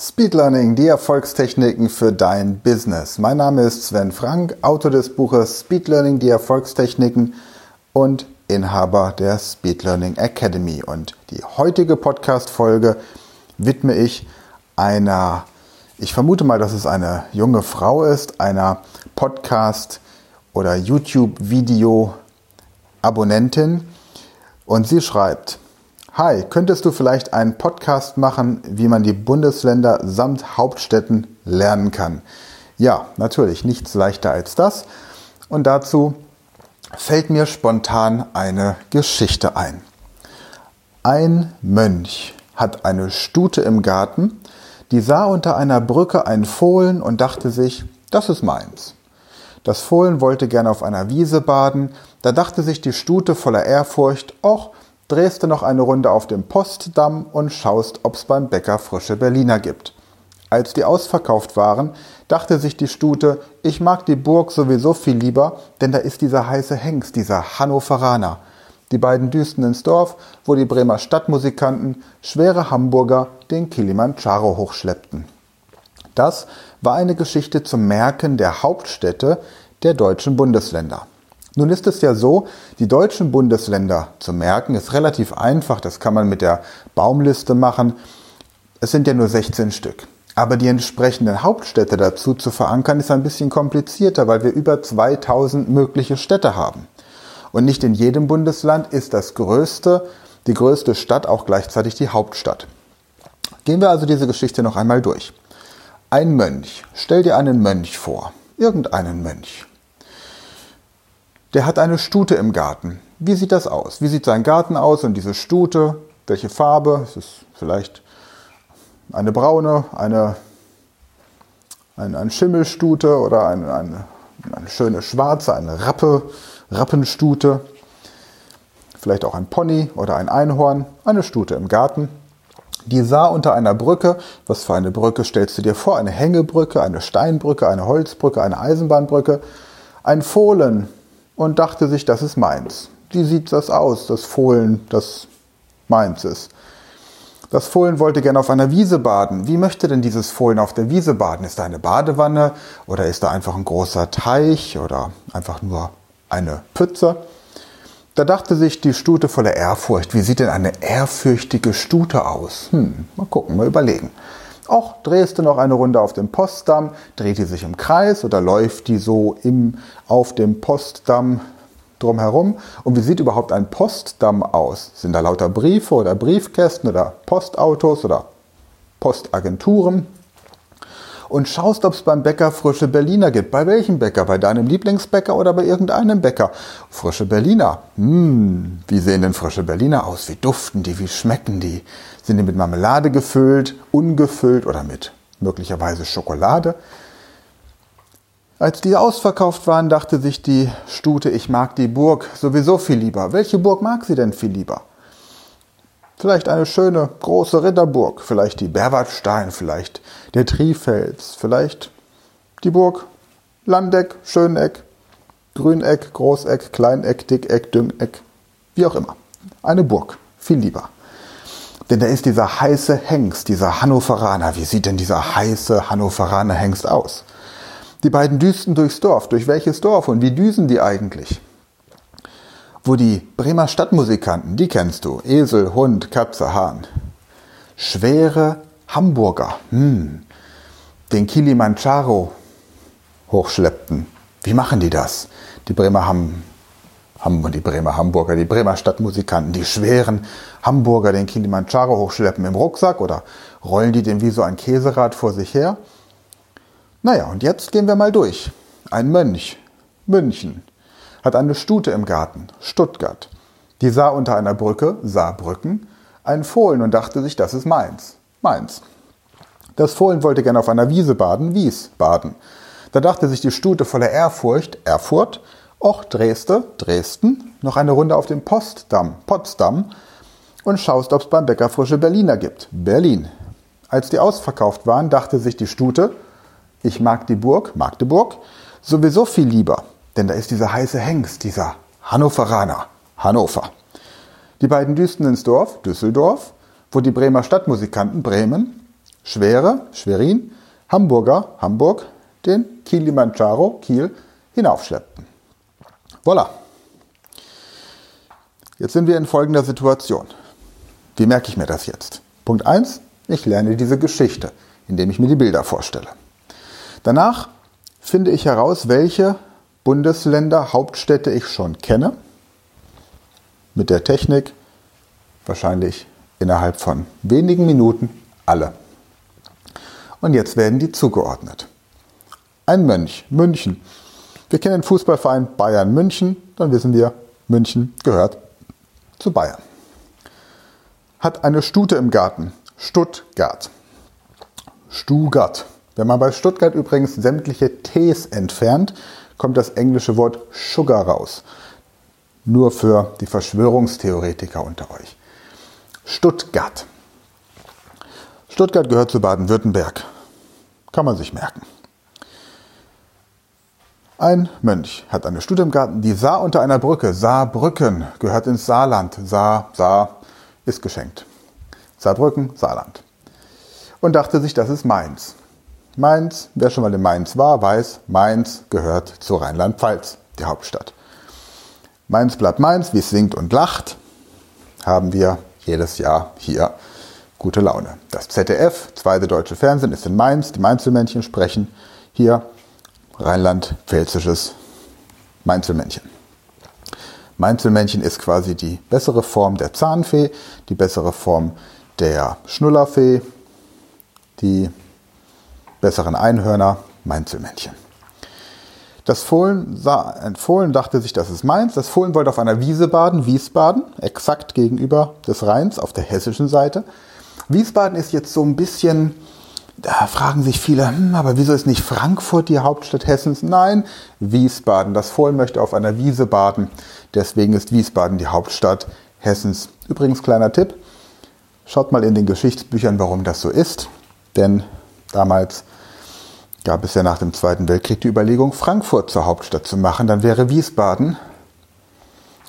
Speed Learning, die Erfolgstechniken für dein Business. Mein Name ist Sven Frank, Autor des Buches Speed Learning, die Erfolgstechniken und Inhaber der Speed Learning Academy. Und die heutige Podcast-Folge widme ich einer, ich vermute mal, dass es eine junge Frau ist, einer Podcast- oder YouTube-Video-Abonnentin. Und sie schreibt, Hi, könntest du vielleicht einen Podcast machen, wie man die Bundesländer samt Hauptstädten lernen kann? Ja, natürlich, nichts leichter als das. Und dazu fällt mir spontan eine Geschichte ein. Ein Mönch hat eine Stute im Garten, die sah unter einer Brücke ein Fohlen und dachte sich, das ist meins. Das Fohlen wollte gern auf einer Wiese baden, da dachte sich die Stute voller Ehrfurcht, och, drehst du noch eine Runde auf dem Postdamm und schaust, ob's beim Bäcker frische Berliner gibt. Als die ausverkauft waren, dachte sich die Stute, ich mag die Burg sowieso viel lieber, denn da ist dieser heiße Hengst, dieser Hannoveraner. Die beiden düsten ins Dorf, wo die Bremer Stadtmusikanten schwere Hamburger den Kilimanjaro hochschleppten. Das war eine Geschichte zum Merken der Hauptstädte der deutschen Bundesländer. Nun ist es ja so, die deutschen Bundesländer zu merken ist relativ einfach. Das kann man mit der Baumliste machen. Es sind ja nur 16 Stück. Aber die entsprechenden Hauptstädte dazu zu verankern, ist ein bisschen komplizierter, weil wir über 2000 mögliche Städte haben. Und nicht in jedem Bundesland ist das größte, die größte Stadt auch gleichzeitig die Hauptstadt. Gehen wir also diese Geschichte noch einmal durch. Ein Mönch. Stell dir einen Mönch vor. Irgendeinen Mönch. Der hat eine Stute im Garten. Wie sieht das aus? Wie sieht sein Garten aus und diese Stute? Welche Farbe? Es ist vielleicht eine braune, eine, eine, eine Schimmelstute oder eine, eine, eine schöne schwarze, eine Rappe, Rappenstute. Vielleicht auch ein Pony oder ein Einhorn. Eine Stute im Garten. Die sah unter einer Brücke. Was für eine Brücke stellst du dir vor? Eine Hängebrücke, eine Steinbrücke, eine Holzbrücke, eine Eisenbahnbrücke. Ein Fohlen und dachte sich, das ist meins. Wie sieht das aus, das Fohlen, das meins ist? Das Fohlen wollte gerne auf einer Wiese baden. Wie möchte denn dieses Fohlen auf der Wiese baden? Ist da eine Badewanne oder ist da einfach ein großer Teich oder einfach nur eine Pütze? Da dachte sich die Stute voller Ehrfurcht, wie sieht denn eine ehrfürchtige Stute aus? Hm, mal gucken, mal überlegen. Auch drehst du noch eine Runde auf dem Postdamm, dreht die sich im Kreis oder läuft die so im, auf dem Postdamm drumherum? Und wie sieht überhaupt ein Postdamm aus? Sind da lauter Briefe oder Briefkästen oder Postautos oder Postagenturen? Und schaust, ob es beim Bäcker frische Berliner gibt. Bei welchem Bäcker? Bei deinem Lieblingsbäcker oder bei irgendeinem Bäcker? Frische Berliner. Hm, wie sehen denn frische Berliner aus? Wie duften die? Wie schmecken die? Sind die mit Marmelade gefüllt, ungefüllt oder mit möglicherweise Schokolade? Als die ausverkauft waren, dachte sich die Stute, ich mag die Burg sowieso viel lieber. Welche Burg mag sie denn viel lieber? Vielleicht eine schöne große Ritterburg, vielleicht die Berwartstein, vielleicht der Trifels, vielleicht die Burg Landeck, Schöneck, Grüneck, Großeck, Kleineck, Dickeck, Düngeck, wie auch immer. Eine Burg, viel lieber. Denn da ist dieser heiße Hengst, dieser Hannoveraner. Wie sieht denn dieser heiße Hannoveraner Hengst aus? Die beiden düsten durchs Dorf. Durch welches Dorf und wie düsen die eigentlich? Wo die Bremer Stadtmusikanten, die kennst du, Esel, Hund, Katze, Hahn, schwere Hamburger, hm, den Kilimanjaro hochschleppten. Wie machen die das? Die Bremer haben, haben die Bremer Hamburger, die Bremer Stadtmusikanten, die schweren Hamburger den Kilimanjaro hochschleppen im Rucksack oder rollen die den wie so ein Käserad vor sich her? Naja, und jetzt gehen wir mal durch. Ein Mönch, München, hat eine Stute im Garten, Stuttgart. Die sah unter einer Brücke, Saarbrücken, einen Fohlen und dachte sich, das ist meins, meins. Das Fohlen wollte gerne auf einer Wiese baden, Wies baden. Da dachte sich die Stute voller Ehrfurcht, Erfurt, och Dresde, Dresden, noch eine Runde auf dem Postdamm, Potsdam und schaust, ob's beim Bäcker frische Berliner gibt, Berlin. Als die ausverkauft waren, dachte sich die Stute, ich mag die Burg, Magdeburg, sowieso viel lieber. Denn da ist dieser heiße Hengst, dieser Hannoveraner, Hannover. Die beiden düsten ins Dorf, Düsseldorf, wo die Bremer Stadtmusikanten Bremen Schwere, Schwerin, Hamburger, Hamburg, den Kilimanjaro, Kiel, hinaufschleppten. Voilà. Jetzt sind wir in folgender Situation. Wie merke ich mir das jetzt? Punkt 1, ich lerne diese Geschichte, indem ich mir die Bilder vorstelle. Danach finde ich heraus, welche Bundesländer, Hauptstädte ich schon kenne. Mit der Technik wahrscheinlich innerhalb von wenigen Minuten alle. Und jetzt werden die zugeordnet. Ein Mönch, München. Wir kennen den Fußballverein Bayern München, dann wissen wir, München gehört zu Bayern. Hat eine Stute im Garten, Stuttgart. Stuttgart. Wenn man bei Stuttgart übrigens sämtliche Ts entfernt, kommt das englische Wort Sugar raus. Nur für die Verschwörungstheoretiker unter euch. Stuttgart. Stuttgart gehört zu Baden-Württemberg. Kann man sich merken. Ein Mönch hat eine Stute im Garten, die sah unter einer Brücke. Saarbrücken gehört ins Saarland. Saar, Saar ist geschenkt. Saarbrücken, Saarland. Und dachte sich, das ist Mainz. Mainz, wer schon mal in Mainz war, weiß, Mainz gehört zu Rheinland-Pfalz, die Hauptstadt. Mainz bleibt Mainz, wie es singt und lacht, haben wir jedes Jahr hier gute Laune. Das ZDF, zweite deutsche Fernsehen, ist in Mainz. Die Mainzelmännchen sprechen hier rheinland-pfälzisches Mainzelmännchen. Mainzelmännchen ist quasi die bessere Form der Zahnfee, die bessere Form der Schnullerfee, die besseren Einhörner, Mainzelmännchen. Das Fohlen sah, ein Fohlen dachte sich, das ist meins. Das Fohlen wollte auf einer Wiese baden, Wiesbaden, exakt gegenüber des Rheins auf der hessischen Seite. Wiesbaden ist jetzt so ein bisschen, da fragen sich viele, hm, aber wieso ist nicht Frankfurt die Hauptstadt Hessens? Nein, Wiesbaden. Das Fohlen möchte auf einer Wiese baden, deswegen ist Wiesbaden die Hauptstadt Hessens. Übrigens kleiner Tipp, schaut mal in den Geschichtsbüchern, warum das so ist, denn damals gab es ja nach dem Zweiten Weltkrieg die Überlegung, Frankfurt zur Hauptstadt zu machen. Dann wäre Wiesbaden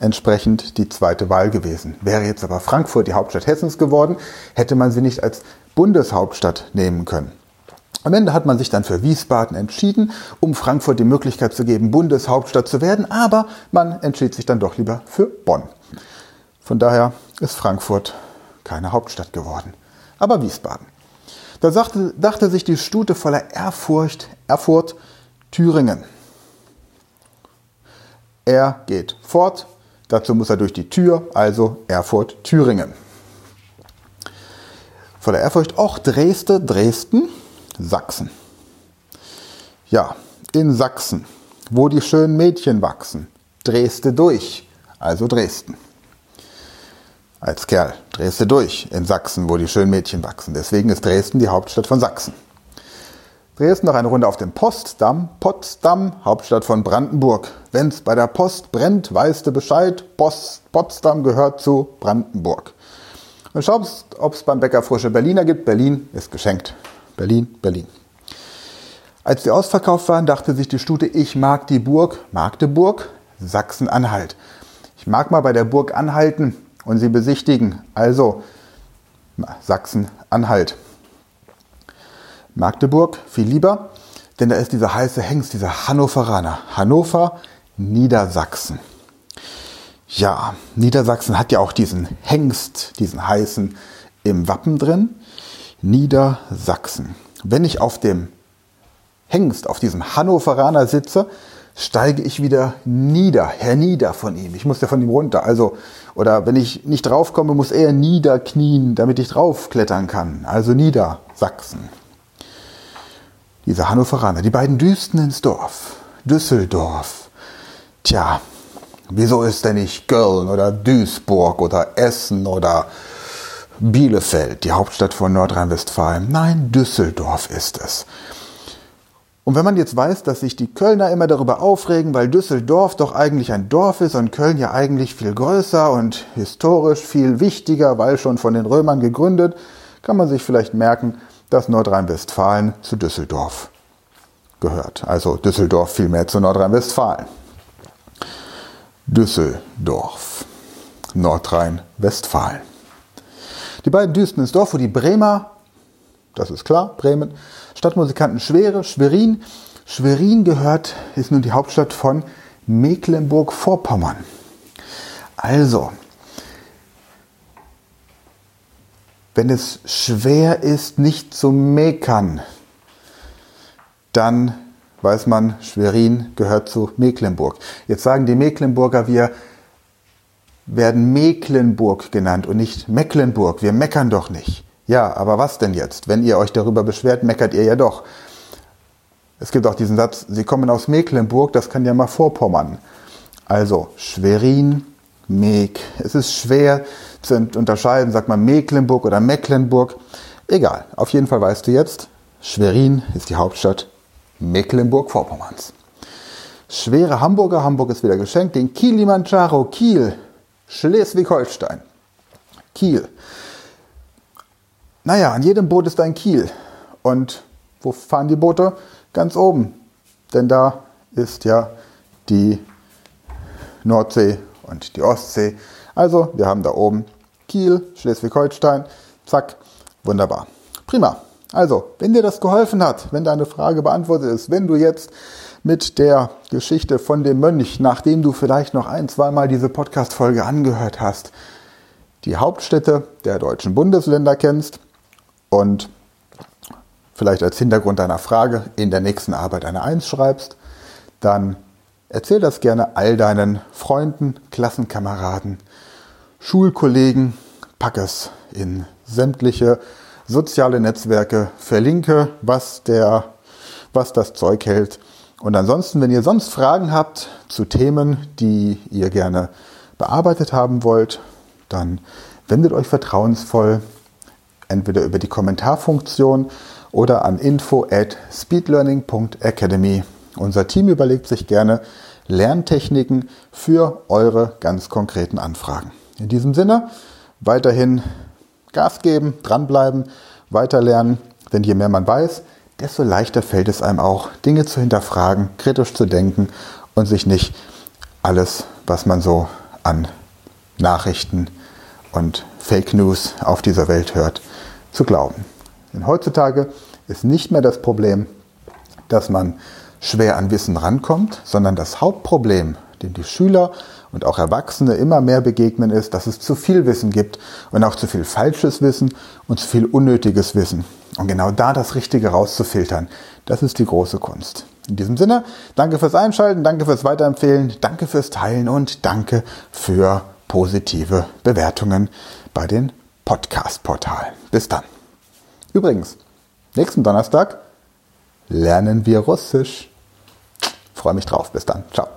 entsprechend die zweite Wahl gewesen. Wäre jetzt aber Frankfurt die Hauptstadt Hessens geworden, hätte man sie nicht als Bundeshauptstadt nehmen können. Am Ende hat man sich dann für Wiesbaden entschieden, um Frankfurt die Möglichkeit zu geben, Bundeshauptstadt zu werden, aber man entschied sich dann doch lieber für Bonn. Von daher ist Frankfurt keine Hauptstadt geworden, aber Wiesbaden. Da sagte, dachte sich die Stute voller Ehrfurcht, Erfurt, Thüringen. Er geht fort, dazu muss er durch die Tür, also Erfurt, Thüringen. Voller Ehrfurcht, auch Dresde, Dresden, Sachsen. Ja, in Sachsen, wo die schönen Mädchen wachsen, Dresde durch, also Dresden als Kerl. Drehst du durch in Sachsen, wo die schönen Mädchen wachsen. Deswegen ist Dresden die Hauptstadt von Sachsen. Dresden noch eine Runde auf dem Postdamm. Potsdam, Hauptstadt von Brandenburg. Wenn's bei der Post brennt, weißt du Bescheid. Post, Potsdam gehört zu Brandenburg. Und schaust, ob es beim Bäcker frische Berliner gibt. Berlin ist geschenkt. Berlin, Berlin. Als die ausverkauft waren, dachte sich die Stute, ich mag die Burg Magdeburg, Sachsen-Anhalt. Ich mag mal bei der Burg anhalten und sie besichtigen. Also Sachsen-Anhalt. Magdeburg viel lieber, denn da ist dieser heiße Hengst, dieser Hannoveraner. Hannover, Niedersachsen. Ja, Niedersachsen hat ja auch diesen Hengst, diesen heißen im Wappen drin. Niedersachsen. Wenn ich auf dem Hengst, auf diesem Hannoveraner sitze, steige ich wieder nieder, hernieder von ihm. Ich muss ja von ihm runter. Also, oder wenn ich nicht draufkomme, muss er niederknien, damit ich draufklettern kann. Also Niedersachsen. Diese Hannoveraner, die beiden düsten ins Dorf. Düsseldorf. Tja, wieso ist denn nicht Köln oder Duisburg oder Essen oder Bielefeld, die Hauptstadt von Nordrhein-Westfalen? Nein, Düsseldorf ist es. Und wenn man jetzt weiß, dass sich die Kölner immer darüber aufregen, weil Düsseldorf doch eigentlich ein Dorf ist und Köln ja eigentlich viel größer und historisch viel wichtiger, weil schon von den Römern gegründet, kann man sich vielleicht merken, dass Nordrhein-Westfalen zu Düsseldorf gehört. Also Düsseldorf vielmehr zu Nordrhein-Westfalen. Düsseldorf, Nordrhein-Westfalen. Die beiden düsten ins Dorf, wo die Bremer das ist klar, Bremen. Stadtmusikanten Schwere, Schwerin. Schwerin gehört, ist nun die Hauptstadt von Mecklenburg-Vorpommern. Also, wenn es schwer ist, nicht zu meckern, dann weiß man, Schwerin gehört zu Mecklenburg. Jetzt sagen die Mecklenburger, wir werden Mecklenburg genannt und nicht Mecklenburg. Wir meckern doch nicht. Ja, aber was denn jetzt? Wenn ihr euch darüber beschwert, meckert ihr ja doch. Es gibt auch diesen Satz, Sie kommen aus Mecklenburg, das kann ja mal Vorpommern. Also Schwerin, Meck. Es ist schwer zu unterscheiden, sagt man Mecklenburg oder Mecklenburg. Egal, auf jeden Fall weißt du jetzt, Schwerin ist die Hauptstadt Mecklenburg-Vorpommerns. Schwere Hamburger, Hamburg ist wieder geschenkt, den Kilimanjaro, Kiel, Schleswig-Holstein. Kiel. Naja, an jedem Boot ist ein Kiel. Und wo fahren die Boote? Ganz oben. Denn da ist ja die Nordsee und die Ostsee. Also, wir haben da oben Kiel, Schleswig-Holstein. Zack, wunderbar. Prima. Also, wenn dir das geholfen hat, wenn deine Frage beantwortet ist, wenn du jetzt mit der Geschichte von dem Mönch, nachdem du vielleicht noch ein, zweimal diese Podcast-Folge angehört hast, die Hauptstädte der deutschen Bundesländer kennst und vielleicht als Hintergrund deiner Frage in der nächsten Arbeit eine Eins schreibst, dann erzähl das gerne all deinen Freunden, Klassenkameraden, Schulkollegen, pack es in sämtliche soziale Netzwerke, verlinke, was der, was das Zeug hält. Und ansonsten, wenn ihr sonst Fragen habt zu Themen, die ihr gerne bearbeitet haben wollt, dann wendet euch vertrauensvoll entweder über die Kommentarfunktion oder an info at speedlearning.academy. Unser Team überlegt sich gerne Lerntechniken für eure ganz konkreten Anfragen. In diesem Sinne, weiterhin Gas geben, dranbleiben, weiterlernen, denn je mehr man weiß, desto leichter fällt es einem auch, Dinge zu hinterfragen, kritisch zu denken und sich nicht alles, was man so an Nachrichten und Fake News auf dieser Welt hört, zu glauben. Denn heutzutage ist nicht mehr das Problem, dass man schwer an Wissen rankommt, sondern das Hauptproblem, dem die Schüler und auch Erwachsene immer mehr begegnen, ist, dass es zu viel Wissen gibt und auch zu viel falsches Wissen und zu viel unnötiges Wissen. Und genau da das Richtige rauszufiltern, das ist die große Kunst. In diesem Sinne, danke fürs Einschalten, danke fürs Weiterempfehlen, danke fürs Teilen und danke für positive Bewertungen bei den Podcast-Portalen. Bis dann. Übrigens, nächsten Donnerstag lernen wir Russisch. Freue mich drauf. Bis dann. Ciao.